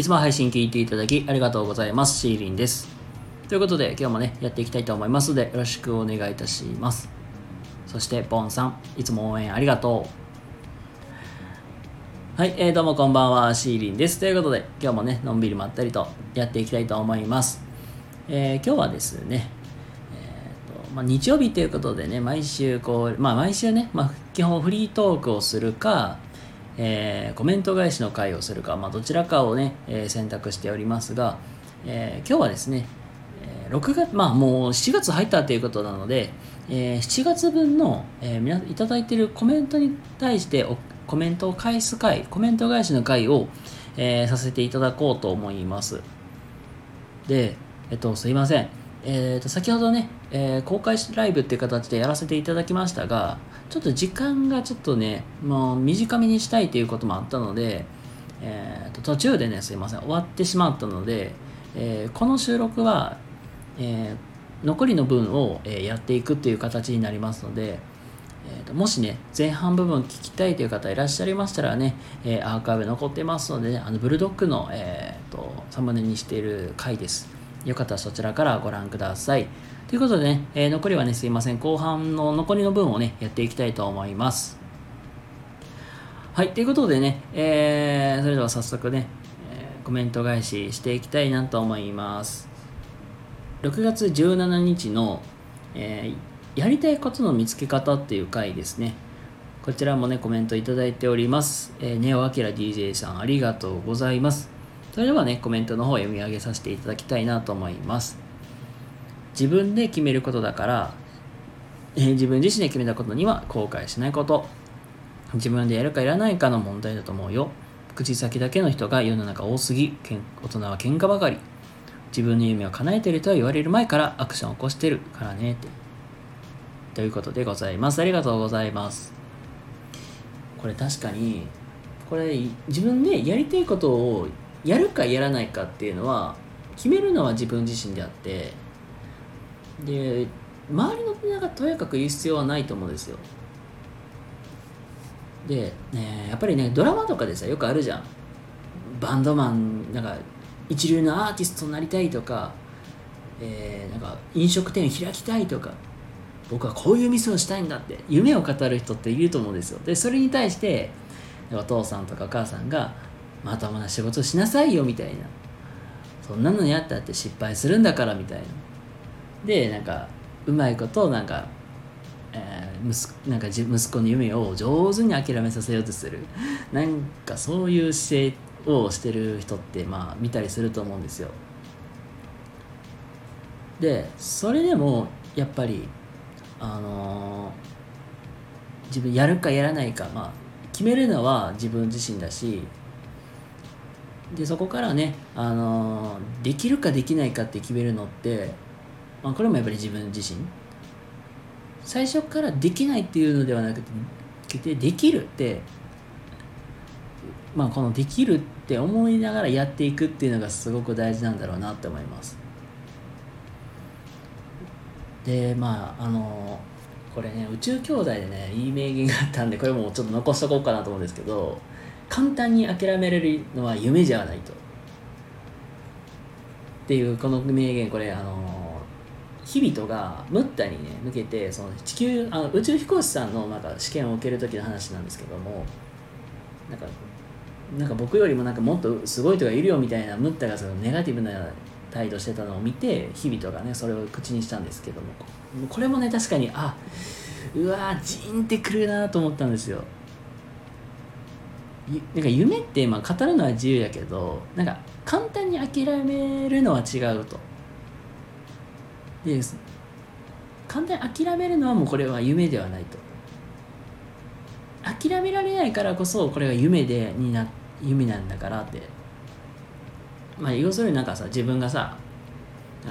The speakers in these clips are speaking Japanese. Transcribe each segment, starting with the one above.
いつも配信聞いていただきありがとうございます。シーリンです。ということで、今日もね、やっていきたいと思いますので、よろしくお願いいたします。そして、ボンさん、いつも応援ありがとう。はい、えー、どうもこんばんは、シーリンです。ということで、今日もね、のんびりまったりとやっていきたいと思います。えー、今日はですね、えーとまあ、日曜日ということでね、毎週こう、まあ毎週ね、まあ基本フリートークをするか、えー、コメント返しの回をするか、まあ、どちらかをね、えー、選択しておりますが、えー、今日はですね、え6月、まあもう7月入ったということなので、え7月分の、えー、皆いただいているコメントに対してコメントを返す回、コメント返しの回を、えさせていただこうと思います。で、えっと、すいません。えー、と先ほどね、えー、公開ライブっていう形でやらせていただきましたが、ちょっと時間がちょっとね、もう短めにしたいということもあったので、えー、と途中でね、すいません、終わってしまったので、えー、この収録は、えー、残りの分を、えやっていくっていう形になりますので、えーと、もしね、前半部分聞きたいという方いらっしゃいましたらね、えアーカイブ残ってますので、ね、あのブルドッグの、えーとサムネにしている回です。よかったらそちらからご覧ください。ということでね、えー、残りはね、すいません。後半の残りの分をね、やっていきたいと思います。はい、ということでね、えー、それでは早速ね、えー、コメント返ししていきたいなと思います。6月17日の、えー、やりたいことの見つけ方っていう回ですね。こちらもね、コメントいただいております。えー、ネオアキラ DJ さんありがとうございます。それではね、コメントの方を読み上げさせていただきたいなと思います。自分で決めることだから、えー、自分自身で決めたことには後悔しないこと。自分でやるかやらないかの問題だと思うよ。口先だけの人が世の中多すぎ、大人は喧嘩ばかり。自分の夢を叶えてると言われる前からアクションを起こしてるからねって。ということでございます。ありがとうございます。これ確かに、これ自分でやりたいことをやるかやらないかっていうのは決めるのは自分自身であってで周りのみんながとやかく言う必要はないと思うんですよ。で、ね、やっぱりねドラマとかでさよくあるじゃん。バンドマンなんか一流のアーティストになりたいとか、えー、なんか飲食店を開きたいとか僕はこういう店をしたいんだって夢を語る人っていると思うんですよ。でそれに対してお父さんとかお母さんがまともな仕事しなさいよみたいな。そんなのやったって失敗するんだからみたいな。でなんかうまいことなんか、えー、息なんか息子の夢を上手に諦めさせようとする。なんかそういう姿勢をしてる人ってまあ見たりすると思うんですよ。でそれでもやっぱりあのー、自分やるかやらないかまあ決めるのは自分自身だしでそこからね、あのー、できるかできないかって決めるのって、まあ、これもやっぱり自分自身。最初からできないっていうのではなくてできるってまあこのできるって思いながらやっていくっていうのがすごく大事なんだろうなって思います。でまああのー、これね宇宙兄弟でねいい名言があったんでこれもちょっと残しとこうかなと思うんですけど簡単に諦めれるのは夢じゃないと。っていうこの名言これあの日々とがムッタにね向けてその地球あの宇宙飛行士さんのなんか試験を受ける時の話なんですけどもなんかなんか僕よりもなんかもっとすごい人がいるよみたいなムッタがそのネガティブな態度してたのを見て日々とがねそれを口にしたんですけども。これもね確かにあうわージーンってくるなと思ったんですよ。なんか夢ってまあ語るのは自由やけどなんか簡単に諦めるのは違うと。で簡単に諦めるのはもうこれは夢ではないと。諦められないからこそこれが夢でにな夢なんだからって。まあ要するになんかさ自分がさ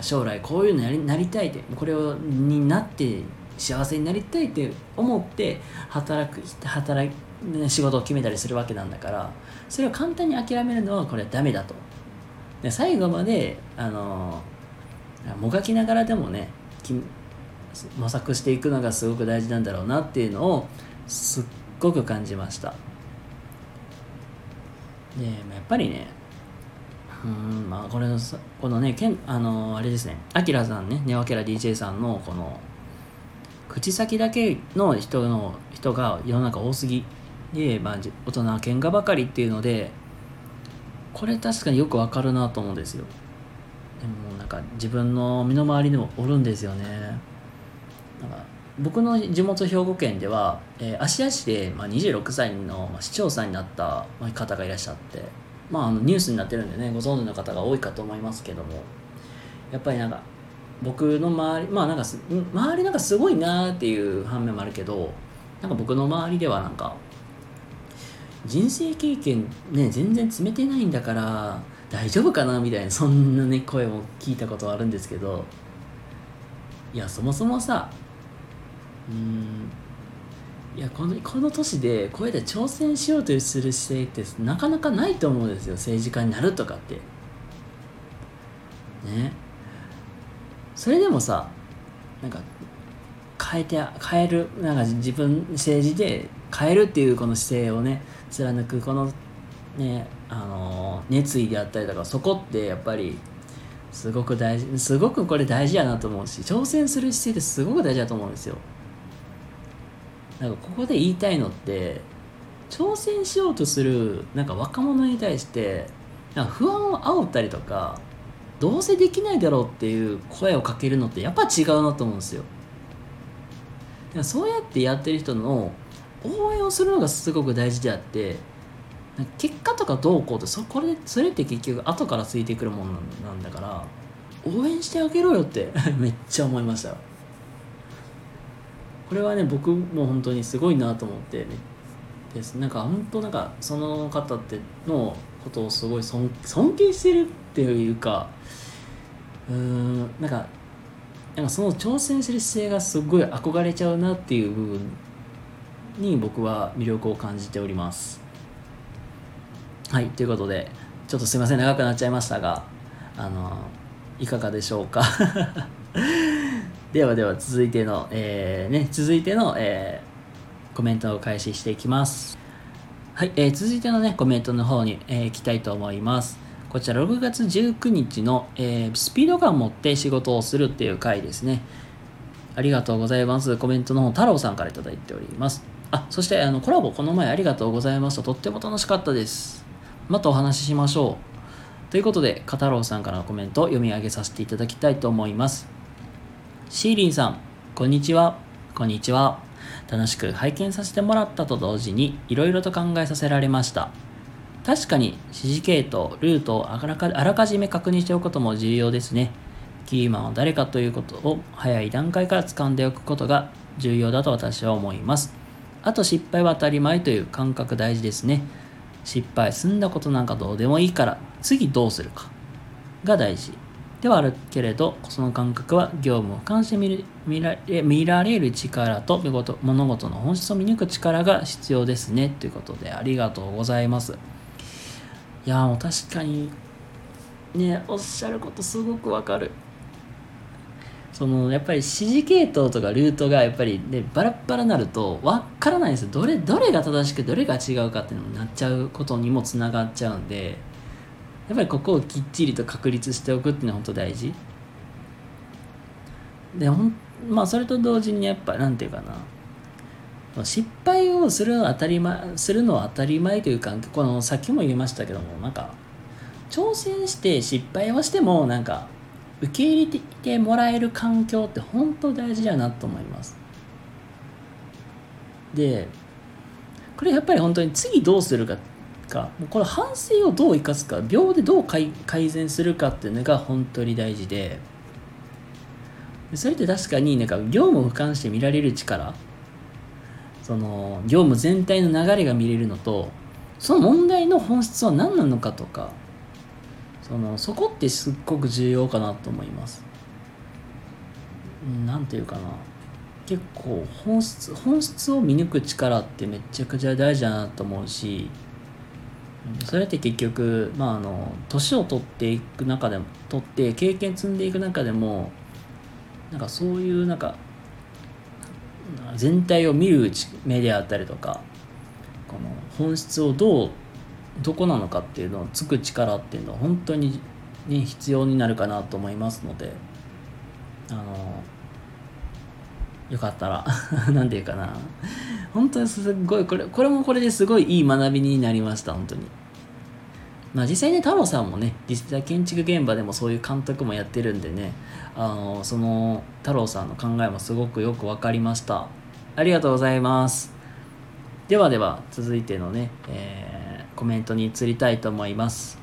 将来こういうのやりなりたいってこれをになって幸せになりたいって思って働く働仕事を決めたりするわけなんだからそれを簡単に諦めるのはこれはダメだと。で最後まであのもがきながらでもね模索していくのがすごく大事なんだろうなっていうのをすっごく感じました。でやっぱりねうんまあこれのこのねけんあのあれですねアキラさんねネオアキラ DJ さんのこの口先だけの人の人が世の中多すぎ。で、まあ、大人は喧嘩ばかりっていうのでこれ確かによくわかるなと思うんですよ。でもなんか自分の身の回りにもおるんですよね。なんか僕の地元兵庫県では、えー芦屋市で、まあ、26歳のま市長さんになった方がいらっしゃって、まあ、あのニュースになってるんでねご存知の方が多いかと思いますけども。やっぱりなんか僕の周りまあなんか周りなんかすごいなーっていう反面もあるけどなんか僕の周りではなんか人生経験ね全然積めてないんだから大丈夫かなみたいなそんなね声も聞いたことあるんですけど。いやそもそもさうんいやこのこの年でこうやって挑戦しようとする姿勢ってなかなかないと思うんですよ政治家になるとかって。ね。それでもさなんか変えて変えるなんか自分政治で変えるっていうこの姿勢をね貫くこのねあの熱意であったりとかそこってやっぱりすごく大事すごくこれ大事やなと思うし挑戦する姿勢ってすごく大事だと思うんですよ。なんかここで言いたいのって挑戦しようとするなんか若者に対してなんか不安を煽ったりとかどうせできないだろうっていう声をかけるのってやっぱ違うなと思うんですよ。そうやってやってる人の応援をするのがすごく大事であって結果とかどうこうってそこれそれって結局後からついてくるもんなんなんだから応援してあげろよって めっちゃ思いましたこれはね僕も本当にすごいなと思ってです。なんか本当なんかその方ってのことをすごい尊尊敬してるっていうかうーんなんかなんかその挑戦する姿勢がすごい憧れちゃうなっていう部分に僕は魅力を感じておりますはいということでちょっとすいません長くなっちゃいましたがあのいかがでしょうか？ではでは続いての、えーね、続いての、えーコメントを開始していきます。はい、えー続いてのね、コメントの方に、えー行きたいと思います。こちら6月19日の、えースピード感を持って仕事をするっていう回ですね。ありがとうございます。コメントの方、太郎さんから頂いております。あ、そしてあのコラボこの前ありがとうございました。とっても楽しかったです。またお話ししましょう。ということで、片郎さんからのコメントを読み上げさせていただきたいと思います。シーリンさん、こんにちは。こんにちは。楽しく拝見させてもらったと同時に、いろいろと考えさせられました。確かに指示系統、ルートをあらかじめ確認しておくことも重要ですね。キーマンは誰かということを早い段階から掴んでおくことが重要だと私は思います。あと失敗は当たり前という感覚大事ですね。失敗済んだことなんかどうでもいいから次どうするかが大事ではあるけれどその感覚は業務を俯瞰して見る見られ見られる力と物事の本質を見抜く力が必要ですねということでありがとうございますいやもう確かにねおっしゃることすごくわかる。そのやっぱり指示系統とかルートがやっぱりねバラバラになるとわからないんですよ。どれどれが正しくどれが違うかっていうのになっちゃうことにもつながっちゃうんでやっぱりここをきっちりと確立しておくっていうのは本当大事。でほんまあそれと同時にやっぱなんていうかな。失敗をする当たり前するのは当たり前というかこのさっきも言いましたけどもなんか挑戦して失敗をしてもなんか受け入れてもらえる環境って本当大事だなと思います。でこれやっぱり本当に次どうするかかこの反省をどう生かすか秒でどう改善するかっていうのが本当に大事ででそれって確かになんか業務を俯瞰して見られる力その業務全体の流れが見れるのとその問題の本質は何なのかとかそのそこってすっごく重要かなと思います。うんなんていうかな。結構本質本質を見抜く力ってめちゃくちゃ大事だなと思うしそれって結局まああの年を取っていく中でも取って経験積んでいく中でもなんかそういうなんか全体を見るうち目であったりとかこの本質をどうどこなのかっていうのをつく力っていうのは本当に、ね、必要になるかなと思いますのであのよかったら 何て言うかな。本当にすごいこれこれもこれですごいいい学びになりました本当に。まあ実際ね太郎さんもね実際建築現場でもそういう監督もやってるんでねあのその太郎さんの考えもすごくよく分かりました。ありがとうございます。ではでは続いてのね、えー、コメントに移りたいと思います。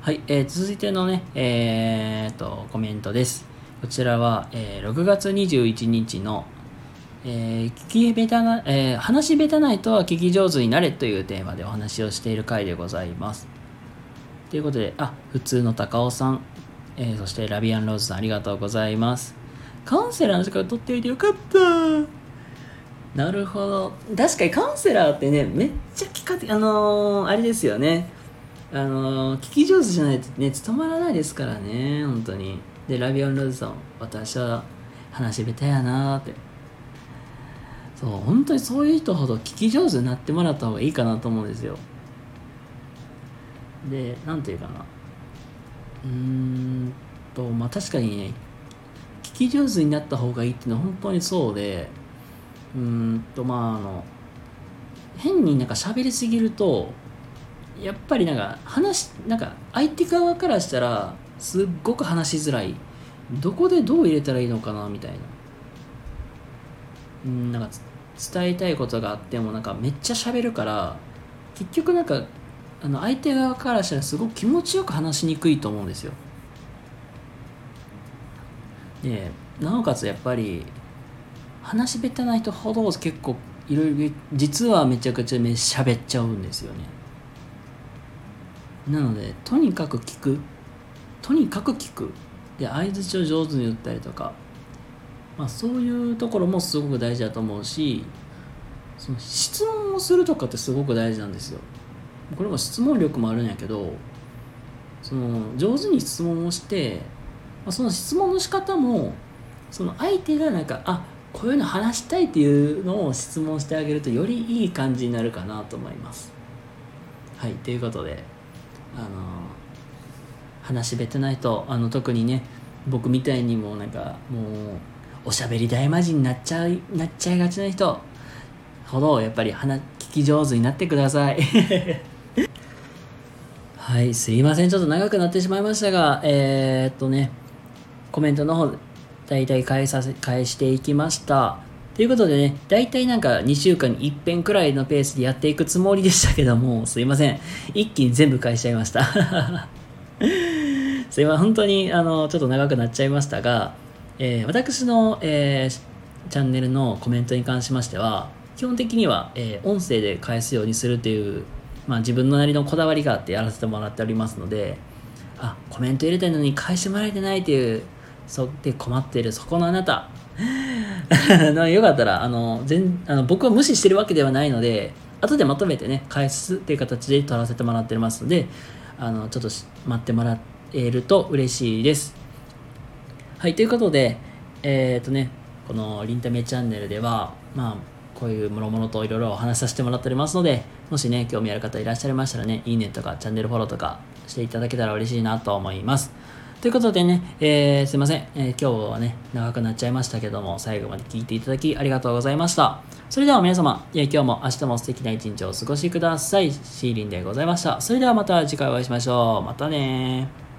はい、えー、続いてのね、えー、とコメントです。こちらは、えー、6月21日の、えー、聞き下手な、えー、話下手ないとは聞き上手になれというテーマでお話をしている回でございます。ということで、あ、普通の高尾さん、えー、そしてラビアンローズさんありがとうございます。カウンセラーの時間取っておいてよかったなるほど。確かにカウンセラーってね、めっちゃ聞かて、あのー、あれですよね。あのー、聞き上手じゃないとね、務まらないですからね、本当に。でラビオンローズさん私は話下手やなーってそう本当にそういう人ほど聞き上手になってもらった方がいいかなと思うんですよでなんていうかな。うーんとまあ確かにね聞き上手になった方がいいっていうのは本当にそうでうーんとまああの変になんか喋りすぎるとやっぱりなんか話なんか相手側からしたらすっごく話しづらい。どこでどう入れたらいいのかなみたいな。うんなんか伝えたいことがあってもなんかめっちゃ喋るから結局なんかあの相手側からしたらすごく気持ちよく話しにくいと思うんですよ。でなおかつやっぱり話し下手な人ほど結構いろいろ実はめちゃくちゃ喋っちゃうんですよね。なのでとにかく聞く。とにかく聞く。で相づちを上手に打ったりとか、まあ、そういうところもすごく大事だと思うしその質問をするとかってすごく大事なんですよ。これも質問力もあるんやけどその上手に質問をして、まあ、その質問の仕方もその相手がなんかあこういうの話したいっていうのを質問してあげるとよりいい感じになるかなと思います。はいということであの話しべてないとあの特にね僕みたいにもなんかもうおしゃべり大魔人になっちゃいなっちゃいがちな人ほどやっぱり話聞き上手になってください。はいすいません。ちょっと長くなってしまいましたがえー、っとねコメントの方大体返させ返していきました。ということでね、大体なんか2週間に1遍くらいのペースでやっていくつもりでしたけども、すいません。一気に全部返しちゃいました。すいません、本当にあのちょっと長くなっちゃいましたが、えー、私の、えー、チャンネルのコメントに関しましては、基本的には、えー、音声で返すようにするという、まあ、自分のなりのこだわりがあってやらせてもらっておりますので、あ、コメント入れたいのに返してもらえてないという、そで困っているそこのあなた。よかったら、あの、全、あの僕は無視してるわけではないので、後でまとめてね、返すっていう形で取らせてもらってますので、あの、ちょっと待ってもらえると嬉しいです。はい、ということで、えっ、とね、このリンタメチャンネルでは、まあ、こういうもろもろといろいろお話しさせてもらっておりますので、もしね、興味ある方いらっしゃいましたらね、いいねとかチャンネルフォローとかしていただけたら嬉しいなと思います。ということでね、えー、すいません、えー、今日はね、長くなっちゃいましたけども、最後まで聞いていただきありがとうございました。それでは皆様え、今日も明日も素敵な一日をお過ごしください。シーリンでございました。それではまた次回お会いしましょう。またね